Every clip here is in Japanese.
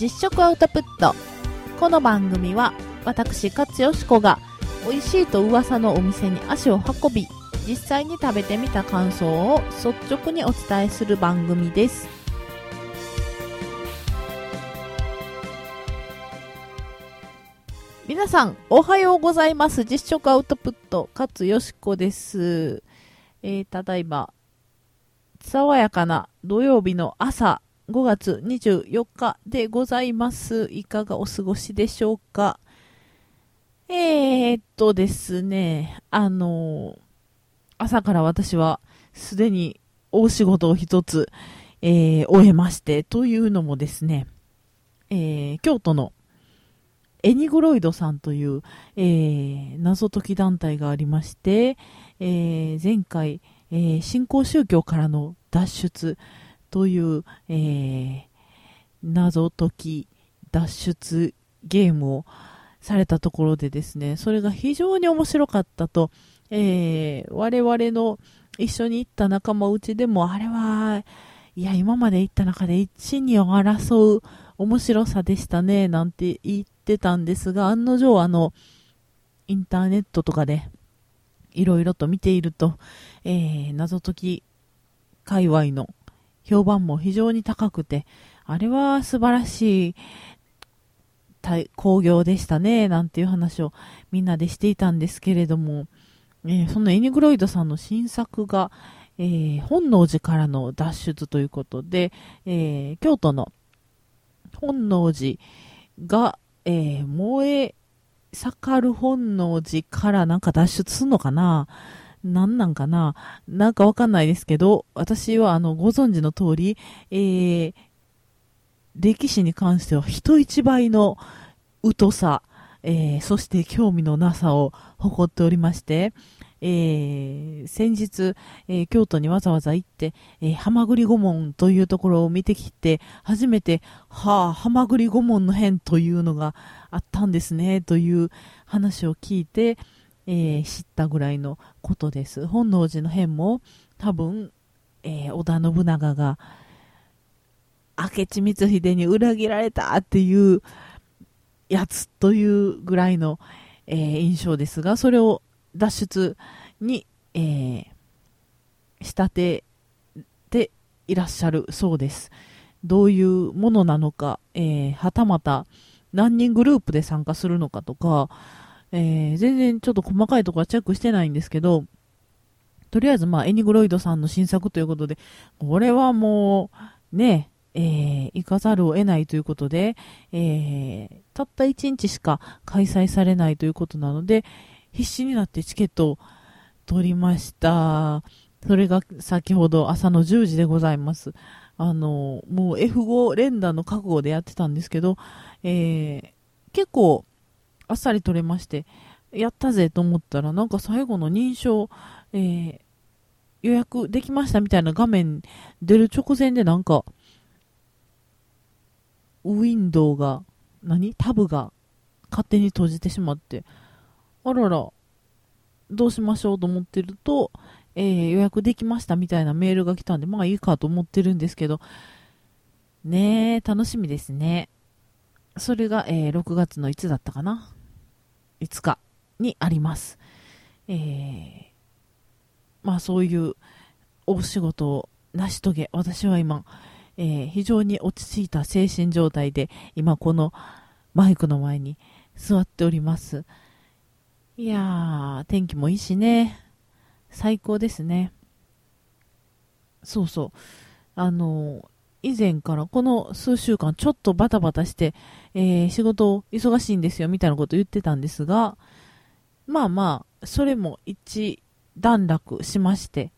実食アウトプット。この番組は私勝よしこが美味しいと噂のお店に足を運び実際に食べてみた感想を率直にお伝えする番組です。皆さんおはようございます。実食アウトプット勝よしこです。えー、ただいま爽やかな土曜日の朝5月24日でございます。いかがお過ごしでしょうか？えー、っとですね、あの朝から私はすでに大仕事を一つ、えー、終えまして、というのもですね、えー、京都のエニグロイドさんという、えー、謎解き団体がありまして、えー、前回、え、新興宗教からの脱出という、えー、謎解き脱出ゲームをされたところでですね、それが非常に面白かったと、えー、我々の一緒に行った仲間内でも、あれは、いや、今まで行った中で一、二を争う面白さでしたね、なんて言ってたんですが、案の定、あの、インターネットとかで、いろいろと見ていると、えー、謎解き界隈の評判も非常に高くて、あれは素晴らしい工業でしたね、なんていう話をみんなでしていたんですけれども、えー、そのエニグロイドさんの新作が、えー、本能寺からの脱出ということで、えー、京都の本能寺が、え燃え盛る本能寺からなんか脱出するのかな何なんかな？なんかわかんないですけど、私はあの、ご存知の通り、えー、歴史に関しては人一倍の疎さ、えー、そして興味のなさを誇っておりまして、えー、先日、えー、京都にわざわざ行って、えー、浜栗御門というところを見てきて、初めて、はあ、浜栗御門の変というのがあったんですね、という話を聞いて、え知ったぐらいのことです。本能寺の変も多分、え織田信長が明智光秀に裏切られたっていうやつというぐらいの、えー、印象ですが、それを脱出に、えー、仕立てていらっしゃるそうです。どういうものなのか、えー、はたまた何人グループで参加するのかとか、えー、全然ちょっと細かいところはチェックしてないんですけど、とりあえずまあエニグロイドさんの新作ということで、これはもう、ね、えー、行かざるを得ないということで、えー、たった1日しか開催されないということなので、必死になってチケットを取りました。それが先ほど朝の10時でございます。あの、もう F5 連打の覚悟でやってたんですけど、えー、結構あっさり取れまして、やったぜと思ったら、なんか最後の認証、えー、予約できましたみたいな画面出る直前でなんか、ウィンドウが、何？タブが勝手に閉じてしまって、あらら、どうしましょうと思ってると、えー、予約できましたみたいなメールが来たんで、まあいいかと思ってるんですけど、ねえ、楽しみですね。それが、えー、6月のいつだったかな？5日にあります。えー、まあそういう大仕事を成し遂げ、私は今、えー、非常に落ち着いた精神状態で、今このマイクの前に座っております。いやー、天気もいいしね、最高ですね。そうそう。あの以前からこの数週間ちょっとバタバタして、えー、仕事忙しいんですよみたいなこと言ってたんですが、まあまあ、それも一段落しまして、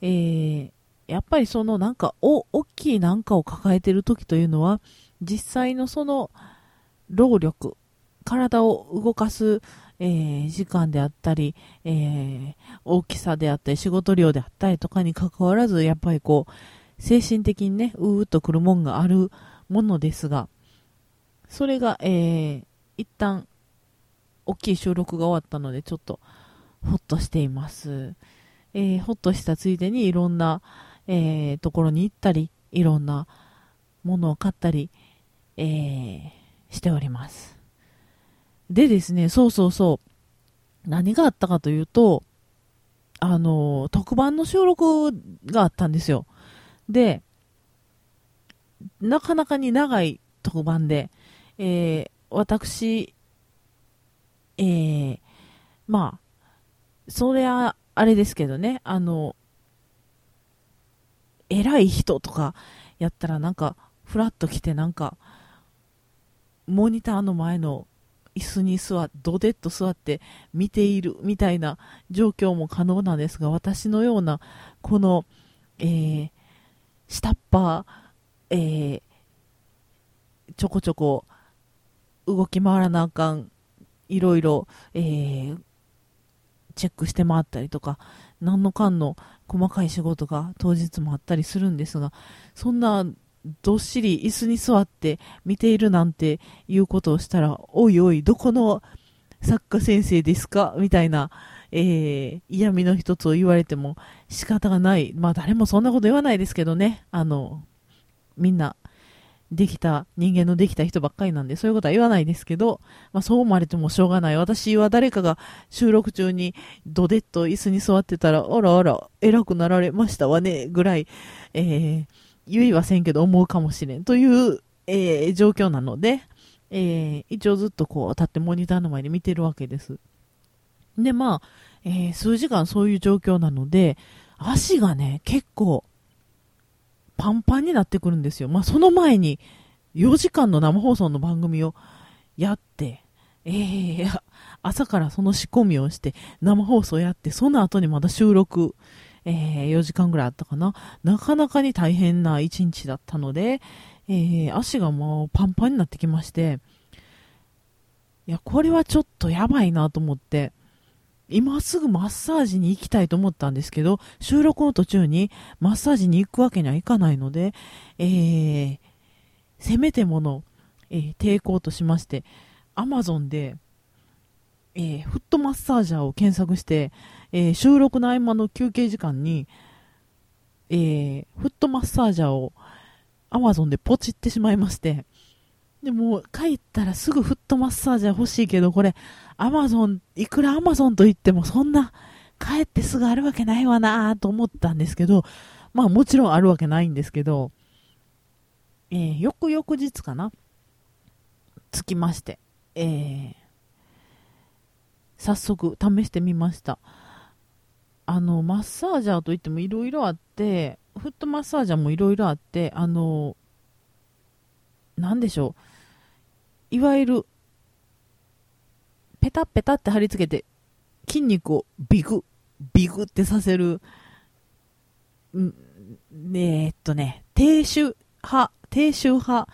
えー、やっぱりそのなんか、お、大きいなんかを抱えてる時というのは、実際のその労力、体を動かす、えー、時間であったり、えー、大きさであったり、仕事量であったりとかに関わらず、やっぱりこう、精神的にね、うーっとくるもんがあるものですが、それが、えー、一旦、大きい収録が終わったので、ちょっと、ほっとしています。えー、ほっとしたついでにいろんな、えー、ところに行ったり、いろんなものを買ったり、えー、しております。でですね、そうそうそう。何があったかというと、あの、特番の収録があったんですよ。で、なかなかに長い特番で、えー、私、えー、まあ、それは、あれですけどね、あの、偉い人とかやったらなんか、ふらっと来てなんか、モニターの前の椅子に座って、ドデッと座って見ているみたいな状況も可能なんですが、私のような、この、えー、下っ端、えー、ちょこちょこ動き回らなあかん、いろいろ、えー、チェックして回ったりとか、何のかんの細かい仕事が当日もあったりするんですが、そんなどっしり椅子に座って見ているなんていうことをしたら、おいおい、どこの作家先生ですか？みたいな、えー、嫌味の一つを言われても仕方がない。まあ誰もそんなこと言わないですけどね。あの、みんな、できた、人間のできた人ばっかりなんで、そういうことは言わないですけど、まあそう思われてもしょうがない。私は誰かが収録中にドデッと椅子に座ってたら、あらあら、偉くなられましたわね、ぐらい、えー、言いはせんけど思うかもしれんという、えー、状況なので、えー、一応ずっとこう立ってモニターの前で見てるわけです。で、まあ、えー、数時間そういう状況なので、足がね、結構、パンパンになってくるんですよ。まあ、その前に、4時間の生放送の番組をやって、えー、朝からその仕込みをして、生放送やって、その後にまだ収録、えー、4時間ぐらいあったかな。なかなかに大変な一日だったので、えー、足がもうパンパンになってきまして、いや、これはちょっとやばいなと思って、今すぐマッサージに行きたいと思ったんですけど、収録の途中にマッサージに行くわけにはいかないので、えー、せめてもの、えー、抵抗としまして、アマゾンで、えー、フットマッサージャーを検索して、えー、収録の合間の休憩時間に、えー、フットマッサージャーを Amazon でポチってしまいまして、でも帰ったらすぐフットマッサージャー欲しいけど、これ、Amazon、いくら Amazon と言ってもそんな帰ってすぐあるわけないわなと思ったんですけど、まあもちろんあるわけないんですけど、えー、翌々日かな着きまして、えー、早速試してみました。あの、マッサージャーといってもいろいろあって、フットマッサージャーもいろいろあって、あの、なんでしょう。いわゆる、ペタペタって貼り付けて、筋肉をビグ、ビグってさせる、んえー、っとね、低周波、低周波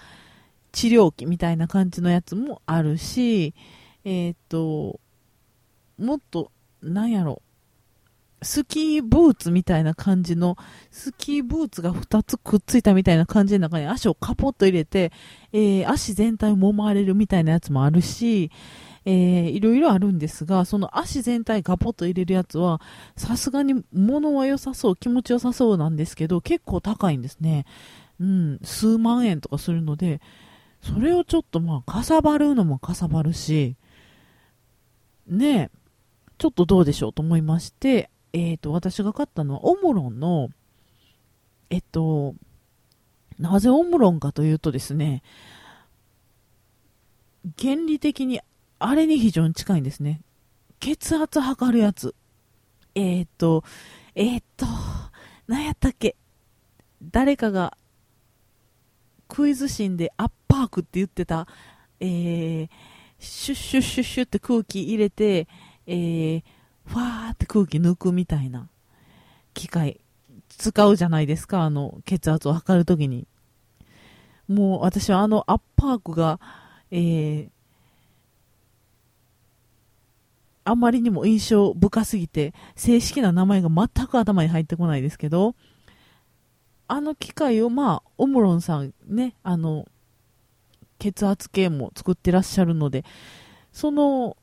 治療器みたいな感じのやつもあるし、えー、っと、もっと、なんやろう、スキーブーツみたいな感じの、スキーブーツが2つくっついたみたいな感じの中に足をカポッと入れて、えー、足全体を揉まれるみたいなやつもあるし、えー、いろいろあるんですが、その足全体カポッと入れるやつは、さすがに物は良さそう、気持ち良さそうなんですけど、結構高いんですね。うん、数万円とかするので、それをちょっとまあ、かさばるのもかさばるし、ねえ、ちょっとどうでしょうと思いまして、えっ、ー、と、私が買ったのはオムロンの、えっと、なぜオムロンかというとですね、原理的にあれに非常に近いんですね。血圧測るやつ。えっ、ー、と、えっ、ー、と、何やったっけ？誰かがクイズシーンでアッパークって言ってた、えー、シュッシュッシュッシュって空気入れて、えー、ファーって空気抜くみたいな機械使うじゃないですか、あの、血圧を測るときに。もう私はあのアッパークが、えー、あまりにも印象深すぎて、正式な名前が全く頭に入ってこないですけど、あの機械を、まあ、オムロンさんね、あの、血圧計も作ってらっしゃるので、その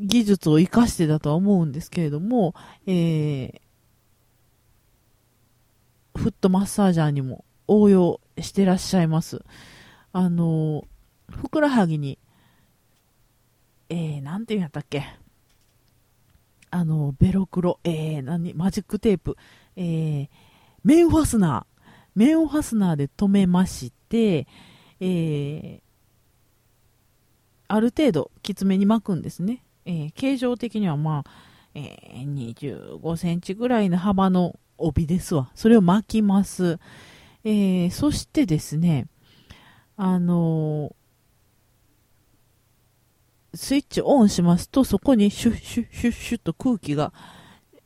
技術を活かしてだとは思うんですけれども、えー、フットマッサージャーにも応用してらっしゃいます。あの、ふくらはぎに、えー、なんていうんやったっけ？あの、ベロクロ、えー、何、マジックテープ、えー、面ファスナー、面ファスナーで留めまして、えー、ある程度きつめに巻くんですね。えー、形状的にはまあ、えー、25センチぐらいの幅の帯ですわ。それを巻きます。えー、そしてですね、あのスイッチオンしますと、そこにシュッシュッシュッシュッと空気が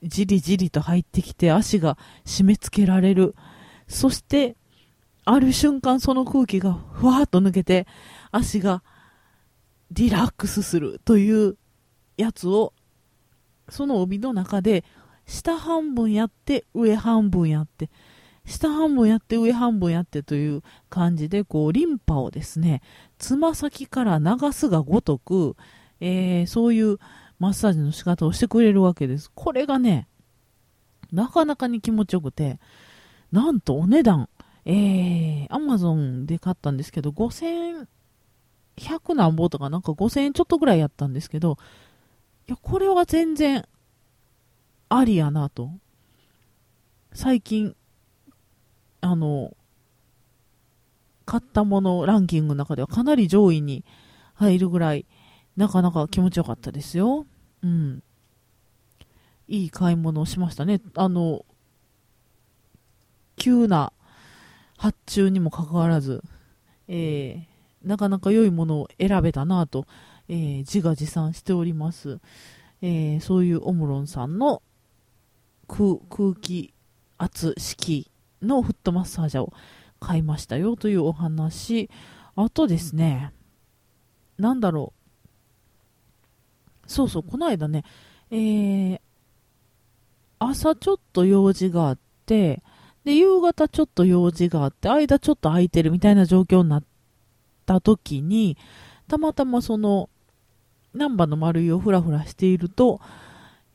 じりじりと入ってきて、足が締め付けられる。そして、ある瞬間その空気がふわーっと抜けて、足がリラックスするというやつを、その帯の中で、下半分やって、上半分やって、下半分やって上半分やってという感じで、こう、リンパをですね、つま先から流すがごとく、えー、そういうマッサージの仕方をしてくれるわけです。これがね、なかなかに気持ちよくて、なんとお値段、えー、アマゾンで買ったんですけど、5100何ぼとかなんか5000円ちょっとぐらいやったんですけど、や、これは全然ありやなと。最近、あの、買ったものランキングの中ではかなり上位に入るぐらい、なかなか気持ちよかったですよ。うん。いい買い物をしましたね。あの、急な発注にもかかわらず、えー、なかなか良いものを選べたなと、えー、自画自賛しております。えー、そういうオムロンさんの空気圧式のフットマッサージャーを買いましたよというお話。あとですね、なんだろう。そうそう、この間ね、えー、朝ちょっと用事があって、で、夕方ちょっと用事があって、間ちょっと空いてるみたいな状況になった時に、たまたまその、難波の丸いをふらふらしていると、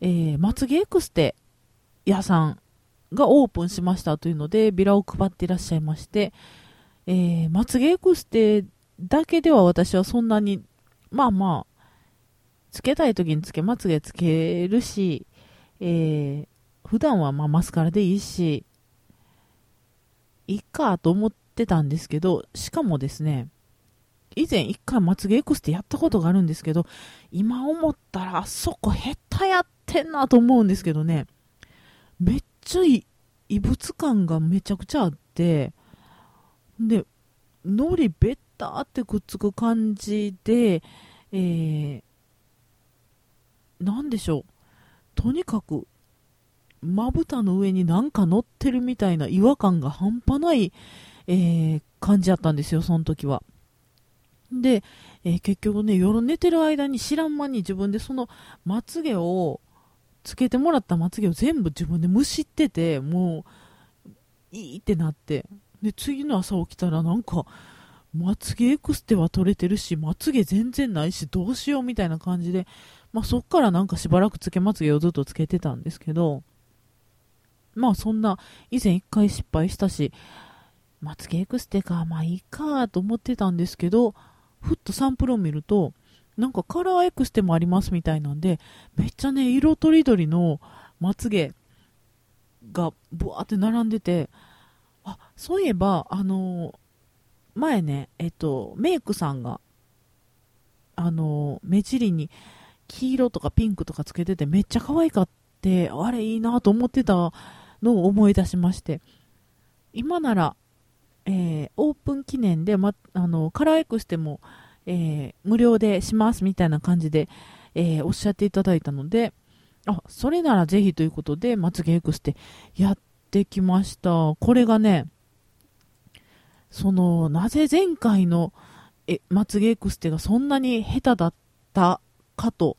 えー、まつげエクステ屋さんがオープンしましたというので、ビラを配っていらっしゃいまして、えー、まつげエクステだけでは私はそんなに、まあまあ、つけたい時につけ、まつげつけるし、えー、普段はまマスカラでいいし、いいかと思ってたんですけど、しかもですね、以前一回まつげエクステやったことがあるんですけど、今思ったらあそこ下手やってんなと思うんですけどね、めっちゃい異物感がめちゃくちゃあって、で、海苔べったってくっつく感じで、えー、なんでしょう。とにかく、まぶたの上になんか乗ってるみたいな違和感が半端ない、えー、感じだったんですよ、その時は。で、えー、結局ね、夜寝てる間に知らん間に自分でそのまつげを、つけてもらったまつげを全部自分でむしってて、もう、いいってなって。で、次の朝起きたらなんか、まつげエクステは取れてるし、まつげ全然ないし、どうしようみたいな感じで、まあそっからなんかしばらくつけまつげをずっとつけてたんですけど、まあそんな、以前一回失敗したし、まつげエクステか、まあいいかと思ってたんですけど、ふっとサンプルを見ると、なんかカラーエクステもありますみたいなんで、めっちゃね、色とりどりのまつげがブワーって並んでて、あ、そういえば、あのー、前ね、えっと、メイクさんが、あのー、目尻に黄色とかピンクとかつけててめっちゃ可愛かって、あれいいなと思ってたのを思い出しまして、今なら、えー、オープン記念で、ま、あの、カラーエクステも、えー、無料でしますみたいな感じで、えー、おっしゃっていただいたので、あ、それならぜひということで、まつげエクステやってきました。これがね、その、なぜ前回のえまつげエクステがそんなに下手だったかと、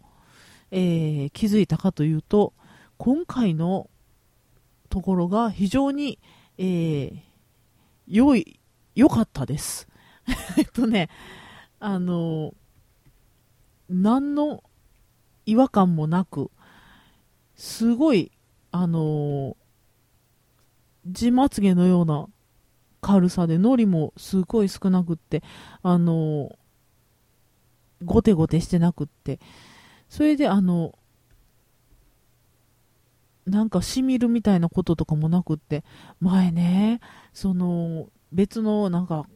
え、気づいたかというと、今回のところが非常に、えー、良い、良かったです。えっとね、あの、何の違和感もなく、すごい、あの、地まつげのような軽さで、海苔もすごい少なくって、あの、ゴテゴテしてなくって、それであの、なんかしみるみたいなこととかもなくって、前ね、その、別のなんか、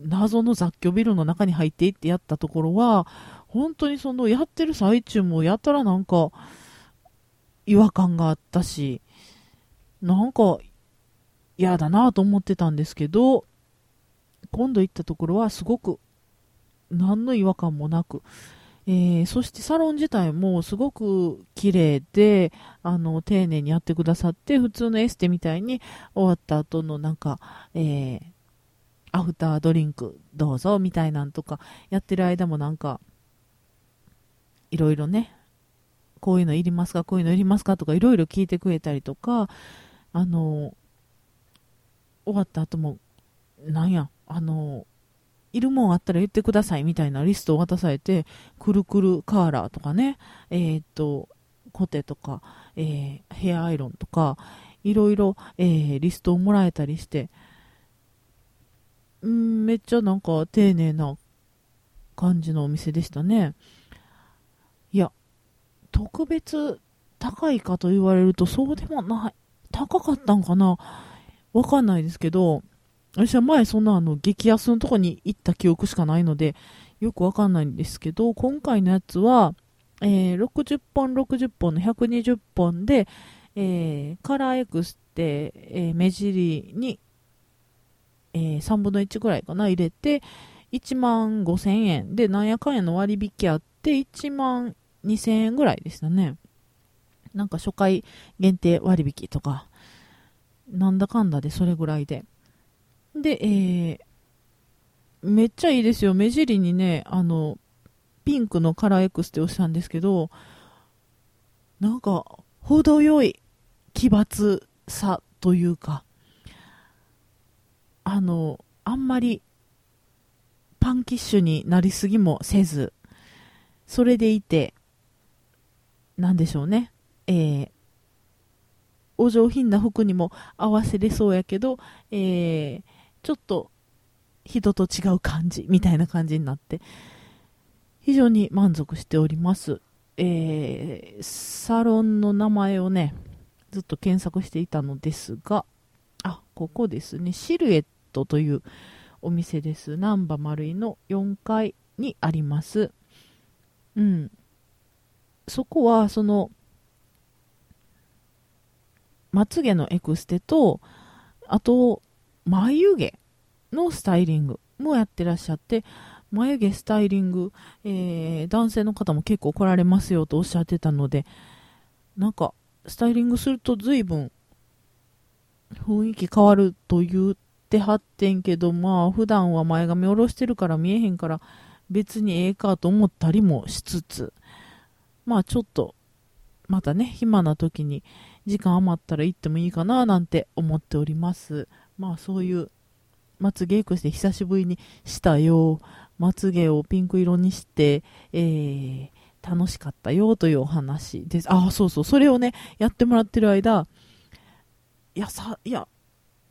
謎の雑居ビルの中に入っていってやったところは、本当にそのやってる最中もやたらなんか違和感があったし、なんか嫌だなと思ってたんですけど、今度行ったところはすごく何の違和感もなく、えー、そしてサロン自体もすごく綺麗で、あの、丁寧にやってくださって、普通のエステみたいに終わった後のなんか、えー、アフタードリンクどうぞみたいなんとか、やってる間もなんか、いろいろね、こういうのいりますか、こういうのいりますかとかいろいろ聞いてくれたりとか、あの、終わった後も、なんや、あの、いるもんあったら言ってくださいみたいなリストを渡されて、くるくるカーラーとかね、えー、っと、コテとか、えー、ヘアアイロンとか、いろいろ、えー、リストをもらえたりして、んめっちゃなんか丁寧な感じのお店でしたね。いや、特別高いかと言われるとそうでもない。高かったんかなわかんないですけど、私は前そんなあの激安のとこに行った記憶しかないので、よくわかんないんですけど、今回のやつは、えー、60本60本の120本で、えー、カラーエクスって、えー、目尻に、えー、3分の1ぐらいかな、入れて、1万5000円で、なんやかんやの割引あって、1万2000円ぐらいでしたね。なんか初回限定割引とか、なんだかんだでそれぐらいで。で、えー、めっちゃいいですよ。目尻にね、あの、ピンクのカラー X って押したんですけど、なんか、程よい奇抜さというか、あの、あんまりパンキッシュになりすぎもせず、それでいて、なんでしょうね。えー、お上品な服にも合わせれそうやけど、えー、ちょっと人と違う感じみたいな感じになって非常に満足しております、えー、サロンの名前をねずっと検索していたのですがあここですね。シルエットというお店です。難波丸井の4階にあります。うん。そこはそのまつげのエクステとあと眉毛のスタイリングもやってらっしゃって、眉毛スタイリング、えー、男性の方も結構来られますよとおっしゃってたので、なんか、スタイリングすると随分雰囲気変わると言ってはってんけど、まあ普段は前髪下ろしてるから見えへんから別にええかと思ったりもしつつ、まあちょっとまたね、暇な時に時間余ったら行ってもいいかななんて思っております。まあそういうまつげエクして久しぶりにしたよ。まつげをピンク色にして、えー、楽しかったよというお話です。ああそうそう。それをねやってもらってる間いやさいや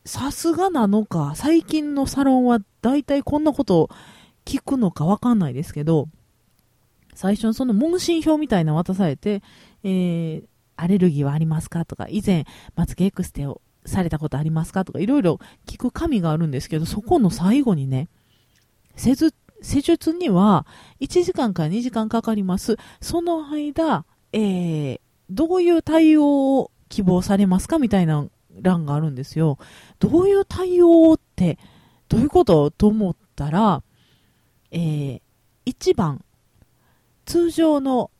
さすがなのか。最近のサロンは大体こんなことを聞くのかわかんないですけど最初にその問診票みたいなの渡されて、えー、アレルギーはありますか？とか、以前、まつげエクステをされたことありますかとかいろいろ聞く紙があるんですけど、そこの最後にね、施術施術には1時間から2時間かかります。その間、えー、どういう対応を希望されますかみたいな欄があるんですよ。どういう対応ってどういうことと思ったら、えー、1番、通常の、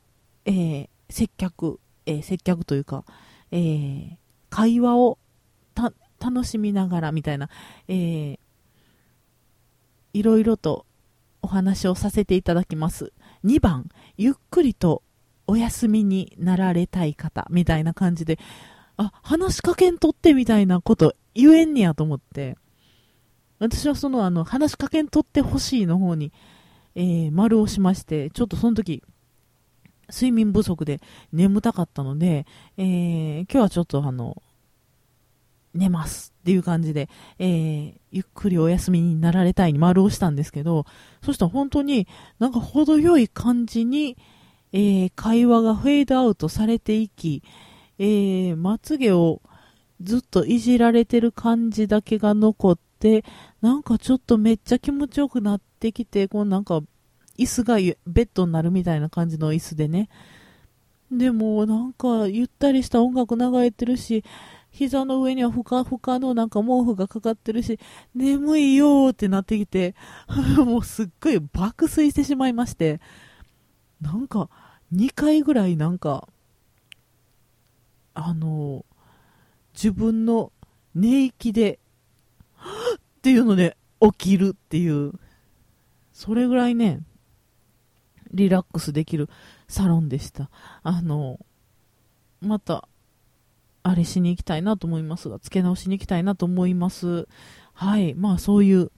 えー、接客、え、接客というか、え、会話を楽しみながらみたいな、えー、いろいろとお話をさせていただきます。2番、ゆっくりとお休みになられたい方みたいな感じで、あ、話しかけんとってみたいなこと言えんねやと思って、私はそのあの、話しかけんとってほしいの方に、えー、丸をしまして、ちょっとその時、睡眠不足で眠たかったので、えー、今日はちょっとあの、寝ますっていう感じで、えー、ゆっくりお休みになられたいに丸をしたんですけど、そしたら本当になんか程よい感じに、えー、会話がフェードアウトされていき、えー、まつげをずっといじられてる感じだけが残って、なんかちょっとめっちゃ気持ちよくなってきて、こうなんか椅子がベッドになるみたいな感じの椅子でね。でもなんかゆったりした音楽流れてるし、膝の上にはふかふかのなんか毛布がかかってるし、眠いよーってなってきて、もうすっごい爆睡してしまいまして、なんか2回ぐらいなんか、あの、自分の寝息で、っていうので起きるっていう、それぐらいね、リラックスできるサロンでした。あの、また、あれしに行きたいなと思いますが、付け直しに行きたいなと思います。はい。まあ、そういう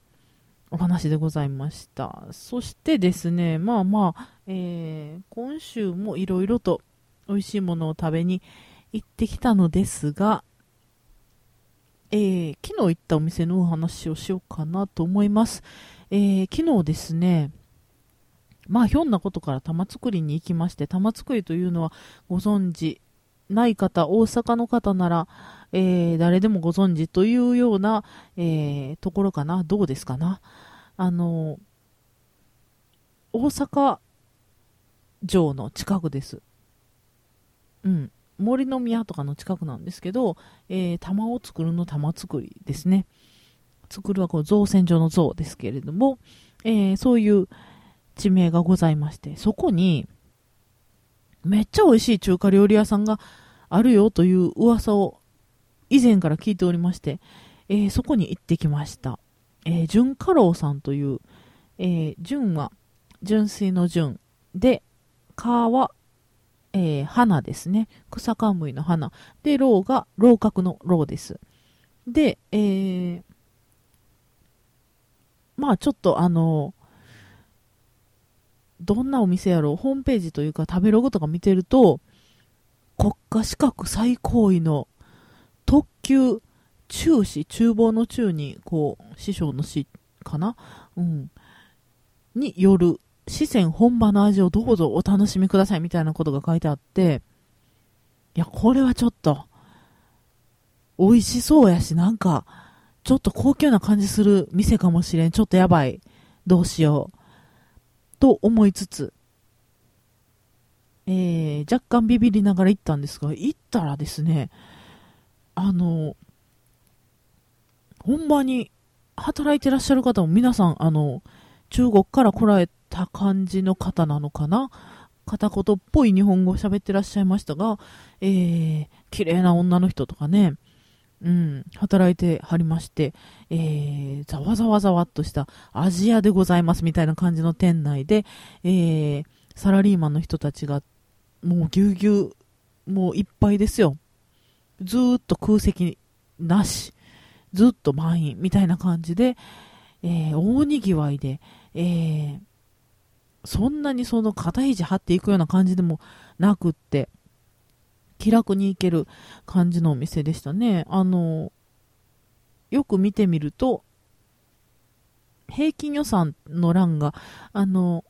お話でございました。そしてですね、まあまあ、えー、今週もいろいろと美味しいものを食べに行ってきたのですが、えー、昨日行ったお店のお話をしようかなと思います。えー、昨日ですね、まあ、ひょんなことから玉造りに行きまして、玉造りというのはご存知ない方、大阪の方なら、えー、誰でもご存知というような、えー、ところかな。どうですかな。あの、大阪城の近くです。うん。森の宮とかの近くなんですけど、えー、玉を作るの玉作りですね。作るはこう造船所の像ですけれども、えー、そういう地名がございまして、そこに、めっちゃ美味しい中華料理屋さんがあるよという噂を以前から聞いておりまして、えー、そこに行ってきました。えー、純華楼さんという、えー、純は純粋の純で、花は、えー、花ですね。草冠の花。で、楼が楼閣の楼です。で、えー、まあちょっとあのどんなお店やろう、ホームページというか食べログとか見てると、国家資格最高位の特級中士、厨房の中に、こう、師匠の師かな？うん。による、四川本場の味をどうぞお楽しみくださいみたいなことが書いてあって、いや、これはちょっと、美味しそうやし、なんか、ちょっと高級な感じする店かもしれん。ちょっとやばい。どうしよう。と思いつつ、えー、若干ビビりながら行ったんですが、行ったらですね、あの、本場に働いてらっしゃる方も皆さん、あの、中国から来られた感じの方なのかな？片言っぽい日本語を喋ってらっしゃいましたが、えー、綺麗な女の人とかね、うん、働いてはりまして、えー、ざわざわざわっとしたアジアでございますみたいな感じの店内で、えー、サラリーマンの人たちが、もうぎゅうぎゅう、もういっぱいですよ。ずっと空席なし、ずっと満員みたいな感じで、えー、大にぎわいで、えー、そんなにその肩肘張っていくような感じでもなくって、気楽に行ける感じのお店でしたね。あの、よく見てみると、平均予算の欄が、あの、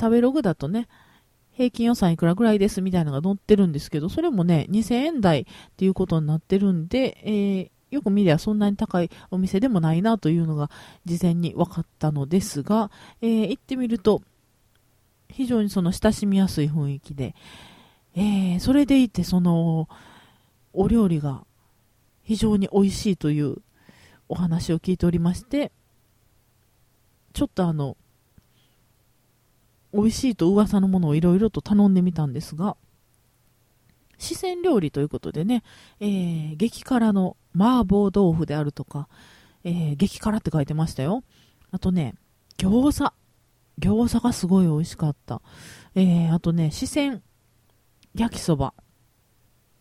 食べログだとね、平均予算いくらぐらいですみたいなのが載ってるんですけど、それもね、2000円台っていうことになってるんで、えー、よく見りゃそんなに高いお店でもないなというのが事前に分かったのですが、えー、行ってみると、非常にその親しみやすい雰囲気で、えー、それでいて、その、お料理が非常に美味しいというお話を聞いておりまして、ちょっとあの、美味しいと噂のものをいろいろと頼んでみたんですが、四川料理ということでね、えー、激辛の麻婆豆腐であるとか、えー、激辛って書いてましたよ。あとね、餃子。餃子がすごい美味しかった。えー、あとね、四川焼きそば。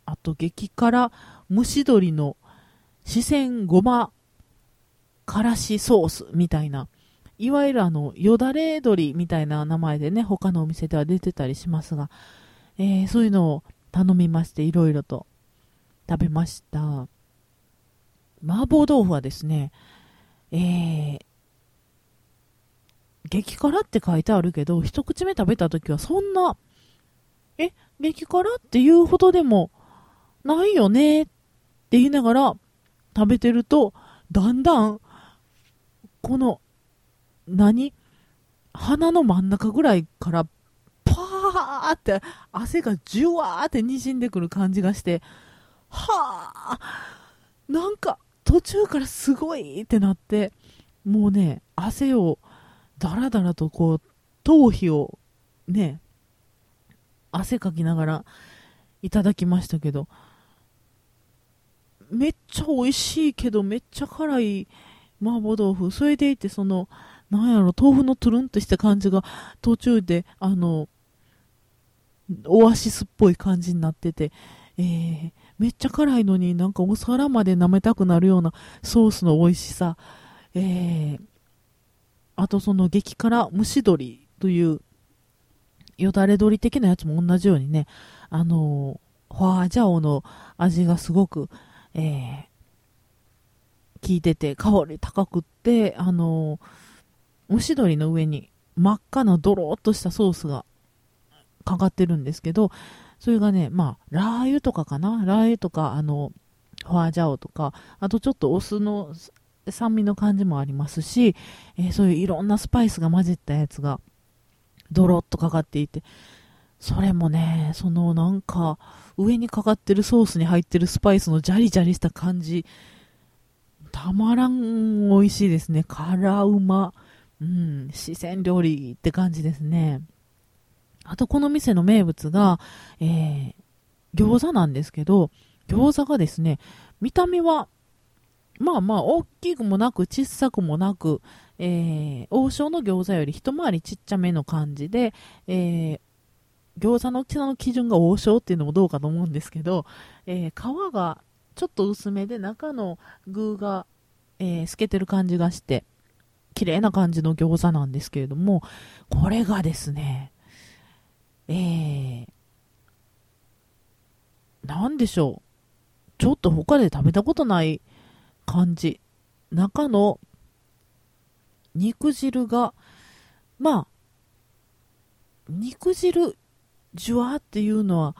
あと、激辛蒸し鶏の四川ごまからしソースみたいな、いわゆるあの、よだれ鶏みたいな名前でね、他のお店では出てたりしますが、えー、そういうのを頼みまして、いろいろと食べました。麻婆豆腐はですね、えー、激辛って書いてあるけど、一口目食べた時はそんな、え、激辛？って言うほどでもないよね？って言いながら食べてると、だんだん、この、何？鼻の真ん中ぐらいからパーって汗がじゅわーって滲んでくる感じがして、はあ、なんか途中からすごいってなって、もうね、汗をだらだらとこう、頭皮をね、汗かきながらいただきましたけど、めっちゃ美味しいけど、めっちゃ辛い麻婆豆腐。それでいて、その、なんやろ、豆腐のトゥルンとした感じが途中で、あの、オアシスっぽい感じになってて、えー、めっちゃ辛いのになんかお皿まで舐めたくなるようなソースの美味しさ、えー、あとその激辛蒸し鶏というよだれ鶏的なやつも同じようにね、あのー、ホアジャオの味がすごく、えー、効いてて、香り高くって、あのー、蒸し鶏の上に真っ赤なドローっとしたソースがかかってるんですけど、それがね、まあ、ラー油とかかな？ラー油とか、あの、ホアジャオとか、あとちょっとお酢の酸味の感じもありますし、えー、そういういろんなスパイスが混じったやつが、ドロッとかかっていて、それもね、そのなんか、上にかかってるソースに入ってるスパイスのジャリジャリした感じ、たまらん美味しいですね。辛うま。うん、四川料理って感じですね。あとこの店の名物が、えー、餃子なんですけど、餃子がですね、見た目は、まあまあ大きくもなく小さくもなく、えー、王将の餃子より一回りちっちゃめの感じで、えー、餃子の大きさの基準が王将っていうのもどうかと思うんですけど、えー、皮がちょっと薄めで中の具が、え、透けてる感じがして、綺麗な感じの餃子なんですけれども、これがですね、えー、なんでしょう。ちょっと他で食べたことない感じ。中の肉汁が、まあ、肉汁、じゅわっていうのは、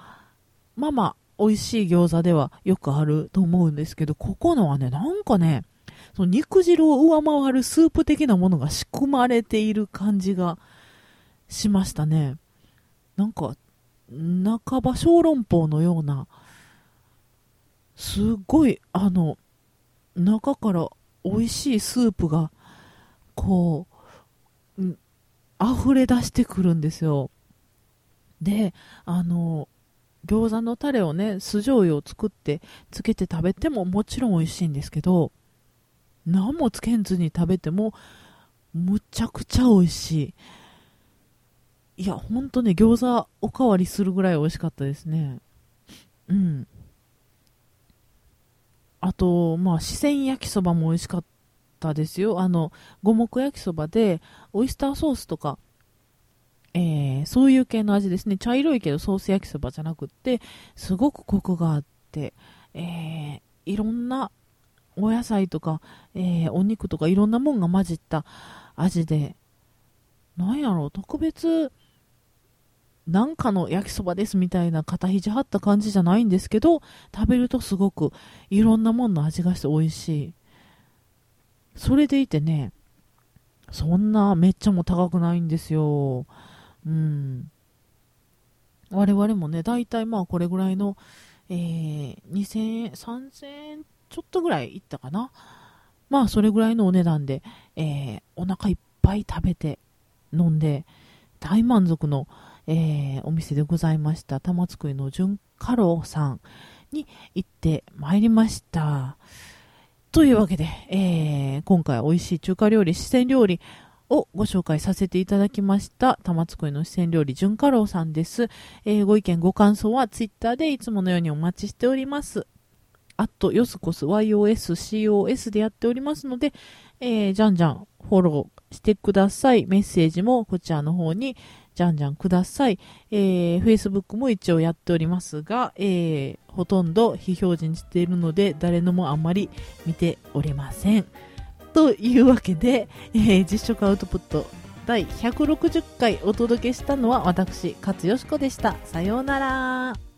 まあまあ、美味しい餃子ではよくあると思うんですけど、ここのはね、なんかね、その肉汁を上回るスープ的なものが仕組まれている感じがしましたね。なんか、半ば小籠包のような、すごい、あの、中から美味しいスープが、こう、うん、溢れ出してくるんですよ。で、あの、餃子のタレをね、酢醤油を作ってつけて食べてももちろん美味しいんですけど、何もつけんずに食べてもむちゃくちゃ美味しい。いや、ほんとね、餃子おかわりするぐらい美味しかったですね。うん。あと、まあ、四川焼きそばも美味しかったですよ。あの、五目焼きそばで、オイスターソースとか、えー、そういう系の味ですね。茶色いけどソース焼きそばじゃなくって、すごくコクがあって、えー、いろんなお野菜とか、えー、お肉とかいろんなもんが混じった味で、なんやろう、特別、なんかの焼きそばですみたいな肩肘張った感じじゃないんですけど、食べるとすごくいろんなもんの味がして美味しい。それでいてね、そんなめっちゃも高くないんですよ。うん。我々もね、大体まあこれぐらいの、えー、2000円、3000円ちょっとぐらいいったかな。まあそれぐらいのお値段で、えー、お腹いっぱい食べて飲んで大満足のえー、お店でございました玉造の純家老さんに行ってまいりました。というわけで、えー、今回美味しい中華料理、四川料理をご紹介させていただきました。玉造の四川料理、純家老さんです。えー、ご意見、ご感想はツイッターでいつものようにお待ちしております。あと、ヨスコス、YOS、COS でやっておりますので、えー、じゃんじゃんフォローしてください。メッセージもこちらの方にじゃんじゃんください。えー、Facebook も一応やっておりますが、えー、ほとんど非表示にしているので、誰のもあんまり見ておりません。というわけで、えー、実食アウトプット第160回お届けしたのは私、勝よしこでした。さようなら。